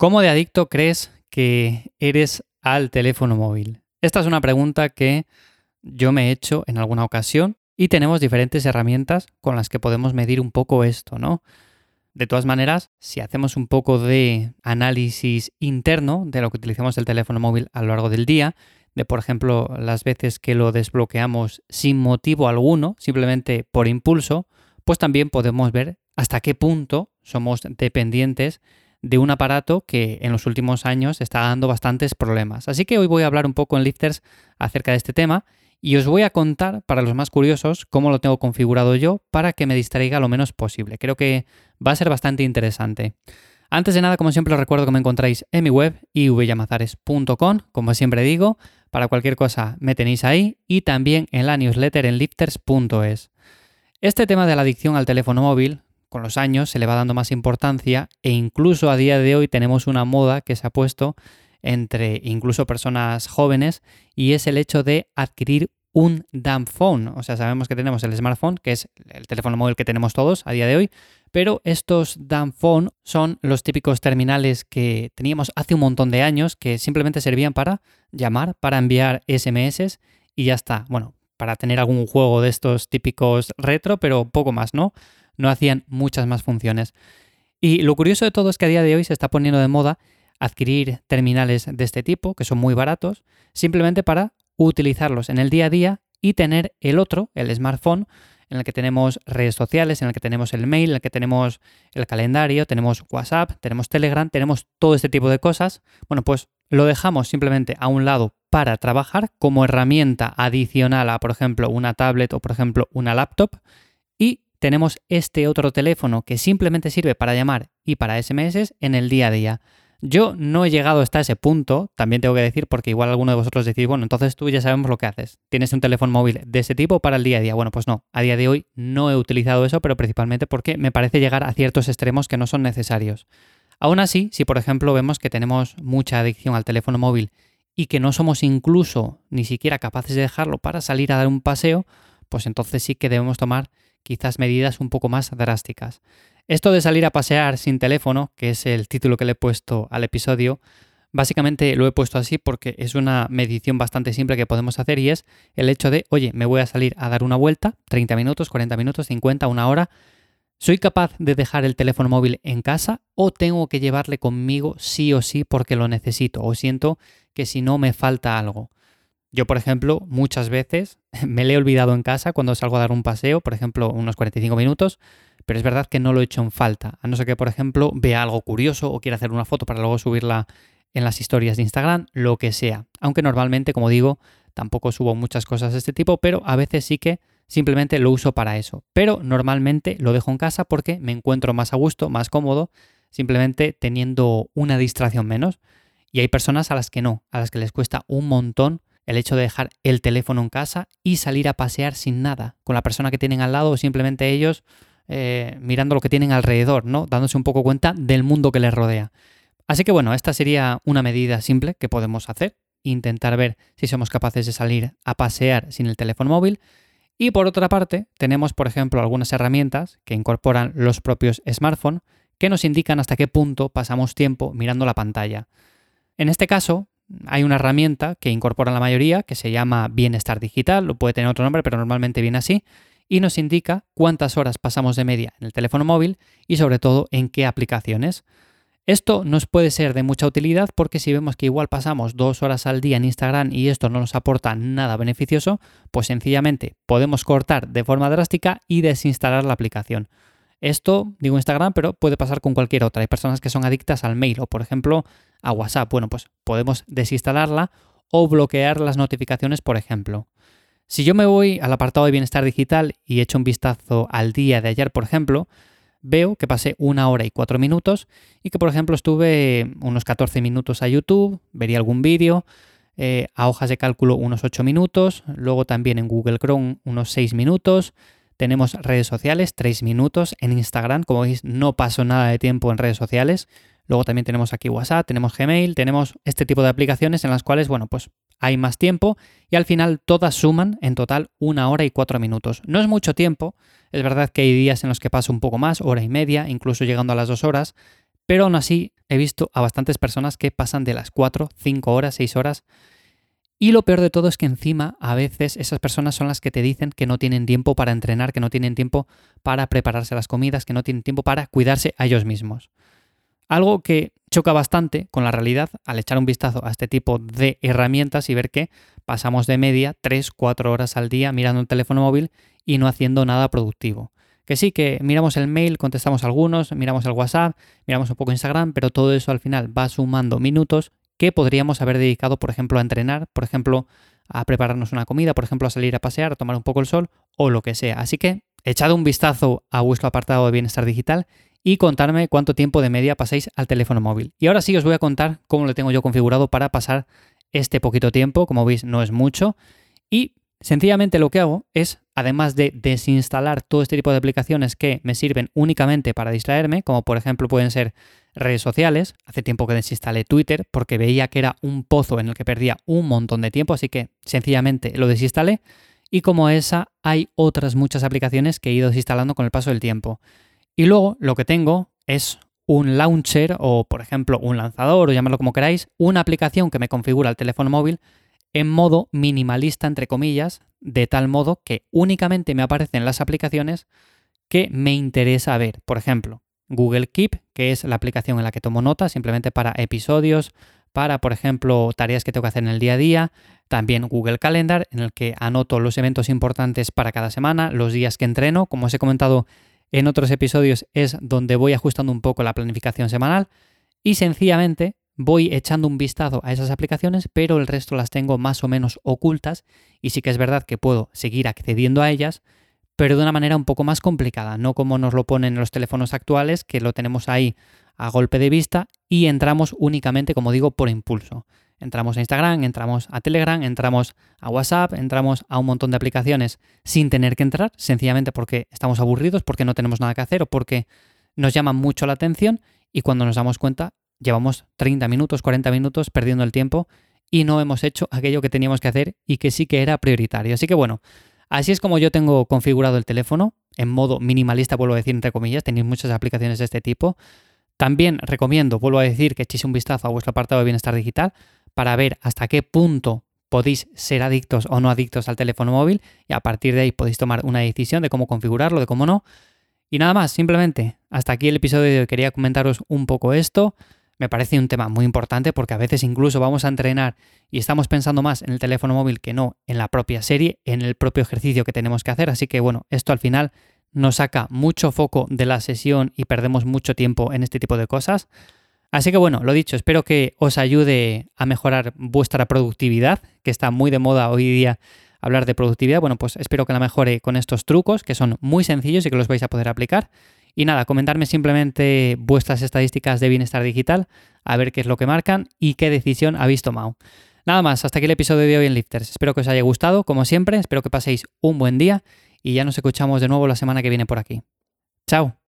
¿Cómo de adicto crees que eres al teléfono móvil? Esta es una pregunta que yo me he hecho en alguna ocasión y tenemos diferentes herramientas con las que podemos medir un poco esto, ¿no? De todas maneras, si hacemos un poco de análisis interno de lo que utilizamos el teléfono móvil a lo largo del día, de por ejemplo las veces que lo desbloqueamos sin motivo alguno, simplemente por impulso, pues también podemos ver hasta qué punto somos dependientes de un aparato que en los últimos años está dando bastantes problemas. Así que hoy voy a hablar un poco en Lifters acerca de este tema y os voy a contar, para los más curiosos, cómo lo tengo configurado yo para que me distraiga lo menos posible. Creo que va a ser bastante interesante. Antes de nada, como siempre, os recuerdo que me encontráis en mi web ivyamazares.com, como siempre digo, para cualquier cosa me tenéis ahí y también en la newsletter en lifters.es. Este tema de la adicción al teléfono móvil, con los años se le va dando más importancia e incluso a día de hoy tenemos una moda que se ha puesto entre incluso personas jóvenes y es el hecho de adquirir un dumb phone. O sea, sabemos que tenemos el smartphone, que es el teléfono móvil que tenemos todos a día de hoy, pero estos dumb phone son los típicos terminales que teníamos hace un montón de años que simplemente servían para llamar, para enviar SMS y ya está. Bueno, para tener algún juego de estos típicos retro, pero poco más, ¿no? No hacían muchas más funciones. Y lo curioso de todo es que a día de hoy se está poniendo de moda adquirir terminales de este tipo, que son muy baratos, simplemente para utilizarlos en el día a día y tener el otro, el smartphone, en el que tenemos redes sociales, en el que tenemos el mail, en el que tenemos el calendario, tenemos WhatsApp, tenemos Telegram, tenemos todo este tipo de cosas. Bueno, pues lo dejamos simplemente a un lado para trabajar como herramienta adicional a, por ejemplo, una tablet o, por ejemplo, una laptop y tenemos este otro teléfono que simplemente sirve para llamar y para SMS en el día a día. Yo no he llegado hasta ese punto, también tengo que decir, porque igual alguno de vosotros decís, bueno, entonces tú ya sabemos lo que haces. Tienes un teléfono móvil de ese tipo para el día a día. Bueno, pues no, a día de hoy no he utilizado eso, pero principalmente porque me parece llegar a ciertos extremos que no son necesarios. Aún así, si por ejemplo vemos que tenemos mucha adicción al teléfono móvil y que no somos incluso ni siquiera capaces de dejarlo para salir a dar un paseo, pues entonces sí que debemos tomar quizás medidas un poco más drásticas. Esto de salir a pasear sin teléfono, que es el título que le he puesto al episodio, básicamente lo he puesto así porque es una medición bastante simple que podemos hacer y es el hecho de, oye, me voy a salir a dar una vuelta, 30 minutos, 40 minutos, 50, una hora. ¿Soy capaz de dejar el teléfono móvil en casa o tengo que llevarle conmigo sí o sí porque lo necesito o siento que si no me falta algo? Yo, por ejemplo, muchas veces me le he olvidado en casa cuando salgo a dar un paseo, por ejemplo, unos 45 minutos, pero es verdad que no lo he hecho en falta, a no ser que, por ejemplo, vea algo curioso o quiera hacer una foto para luego subirla en las historias de Instagram, lo que sea. Aunque normalmente, como digo, tampoco subo muchas cosas de este tipo, pero a veces sí que simplemente lo uso para eso. Pero normalmente lo dejo en casa porque me encuentro más a gusto, más cómodo, simplemente teniendo una distracción menos. Y hay personas a las que no, a las que les cuesta un montón el hecho de dejar el teléfono en casa y salir a pasear sin nada, con la persona que tienen al lado o simplemente ellos eh, mirando lo que tienen alrededor, ¿no? Dándose un poco cuenta del mundo que les rodea. Así que bueno, esta sería una medida simple que podemos hacer, intentar ver si somos capaces de salir a pasear sin el teléfono móvil. Y por otra parte, tenemos, por ejemplo, algunas herramientas que incorporan los propios smartphones que nos indican hasta qué punto pasamos tiempo mirando la pantalla. En este caso, hay una herramienta que incorpora la mayoría que se llama Bienestar Digital, lo puede tener otro nombre, pero normalmente viene así, y nos indica cuántas horas pasamos de media en el teléfono móvil y sobre todo en qué aplicaciones. Esto nos puede ser de mucha utilidad porque si vemos que igual pasamos dos horas al día en Instagram y esto no nos aporta nada beneficioso, pues sencillamente podemos cortar de forma drástica y desinstalar la aplicación. Esto, digo Instagram, pero puede pasar con cualquier otra. Hay personas que son adictas al mail o, por ejemplo, a WhatsApp. Bueno, pues podemos desinstalarla o bloquear las notificaciones, por ejemplo. Si yo me voy al apartado de bienestar digital y echo un vistazo al día de ayer, por ejemplo, veo que pasé una hora y cuatro minutos y que, por ejemplo, estuve unos 14 minutos a YouTube, vería algún vídeo, eh, a hojas de cálculo unos 8 minutos, luego también en Google Chrome unos 6 minutos, tenemos redes sociales, 3 minutos. En Instagram, como veis, no paso nada de tiempo en redes sociales. Luego también tenemos aquí WhatsApp, tenemos Gmail, tenemos este tipo de aplicaciones en las cuales, bueno, pues hay más tiempo y al final todas suman en total una hora y cuatro minutos. No es mucho tiempo, es verdad que hay días en los que paso un poco más, hora y media, incluso llegando a las dos horas, pero aún así he visto a bastantes personas que pasan de las 4, 5 horas, 6 horas. Y lo peor de todo es que encima a veces esas personas son las que te dicen que no tienen tiempo para entrenar, que no tienen tiempo para prepararse las comidas, que no tienen tiempo para cuidarse a ellos mismos. Algo que choca bastante con la realidad al echar un vistazo a este tipo de herramientas y ver que pasamos de media 3-4 horas al día mirando un teléfono móvil y no haciendo nada productivo. Que sí, que miramos el mail, contestamos algunos, miramos el WhatsApp, miramos un poco Instagram, pero todo eso al final va sumando minutos que podríamos haber dedicado, por ejemplo, a entrenar, por ejemplo, a prepararnos una comida, por ejemplo, a salir a pasear, a tomar un poco el sol o lo que sea. Así que echad un vistazo a vuestro apartado de bienestar digital y contarme cuánto tiempo de media pasáis al teléfono móvil. Y ahora sí os voy a contar cómo lo tengo yo configurado para pasar este poquito tiempo, como veis no es mucho, y Sencillamente lo que hago es, además de desinstalar todo este tipo de aplicaciones que me sirven únicamente para distraerme, como por ejemplo pueden ser redes sociales, hace tiempo que desinstalé Twitter porque veía que era un pozo en el que perdía un montón de tiempo, así que sencillamente lo desinstalé. Y como esa, hay otras muchas aplicaciones que he ido desinstalando con el paso del tiempo. Y luego lo que tengo es un launcher o, por ejemplo, un lanzador o llamarlo como queráis, una aplicación que me configura el teléfono móvil en modo minimalista, entre comillas, de tal modo que únicamente me aparecen las aplicaciones que me interesa ver. Por ejemplo, Google Keep, que es la aplicación en la que tomo notas simplemente para episodios, para, por ejemplo, tareas que tengo que hacer en el día a día. También Google Calendar, en el que anoto los eventos importantes para cada semana, los días que entreno. Como os he comentado en otros episodios, es donde voy ajustando un poco la planificación semanal. Y sencillamente voy echando un vistazo a esas aplicaciones, pero el resto las tengo más o menos ocultas y sí que es verdad que puedo seguir accediendo a ellas, pero de una manera un poco más complicada, no como nos lo ponen en los teléfonos actuales, que lo tenemos ahí a golpe de vista y entramos únicamente, como digo, por impulso. Entramos a Instagram, entramos a Telegram, entramos a WhatsApp, entramos a un montón de aplicaciones sin tener que entrar, sencillamente porque estamos aburridos, porque no tenemos nada que hacer o porque nos llaman mucho la atención y cuando nos damos cuenta llevamos 30 minutos, 40 minutos perdiendo el tiempo y no hemos hecho aquello que teníamos que hacer y que sí que era prioritario. Así que bueno, así es como yo tengo configurado el teléfono, en modo minimalista, vuelvo a decir entre comillas, tenéis muchas aplicaciones de este tipo. También recomiendo, vuelvo a decir, que echéis un vistazo a vuestro apartado de bienestar digital para ver hasta qué punto podéis ser adictos o no adictos al teléfono móvil y a partir de ahí podéis tomar una decisión de cómo configurarlo, de cómo no. Y nada más, simplemente, hasta aquí el episodio de hoy. Quería comentaros un poco esto me parece un tema muy importante porque a veces incluso vamos a entrenar y estamos pensando más en el teléfono móvil que no en la propia serie, en el propio ejercicio que tenemos que hacer. Así que bueno, esto al final nos saca mucho foco de la sesión y perdemos mucho tiempo en este tipo de cosas. Así que bueno, lo dicho, espero que os ayude a mejorar vuestra productividad, que está muy de moda hoy día hablar de productividad. Bueno, pues espero que la mejore con estos trucos, que son muy sencillos y que los vais a poder aplicar. Y nada, comentarme simplemente vuestras estadísticas de bienestar digital, a ver qué es lo que marcan y qué decisión habéis tomado. Nada más, hasta aquí el episodio de hoy en Lifters. Espero que os haya gustado, como siempre, espero que paséis un buen día y ya nos escuchamos de nuevo la semana que viene por aquí. Chao.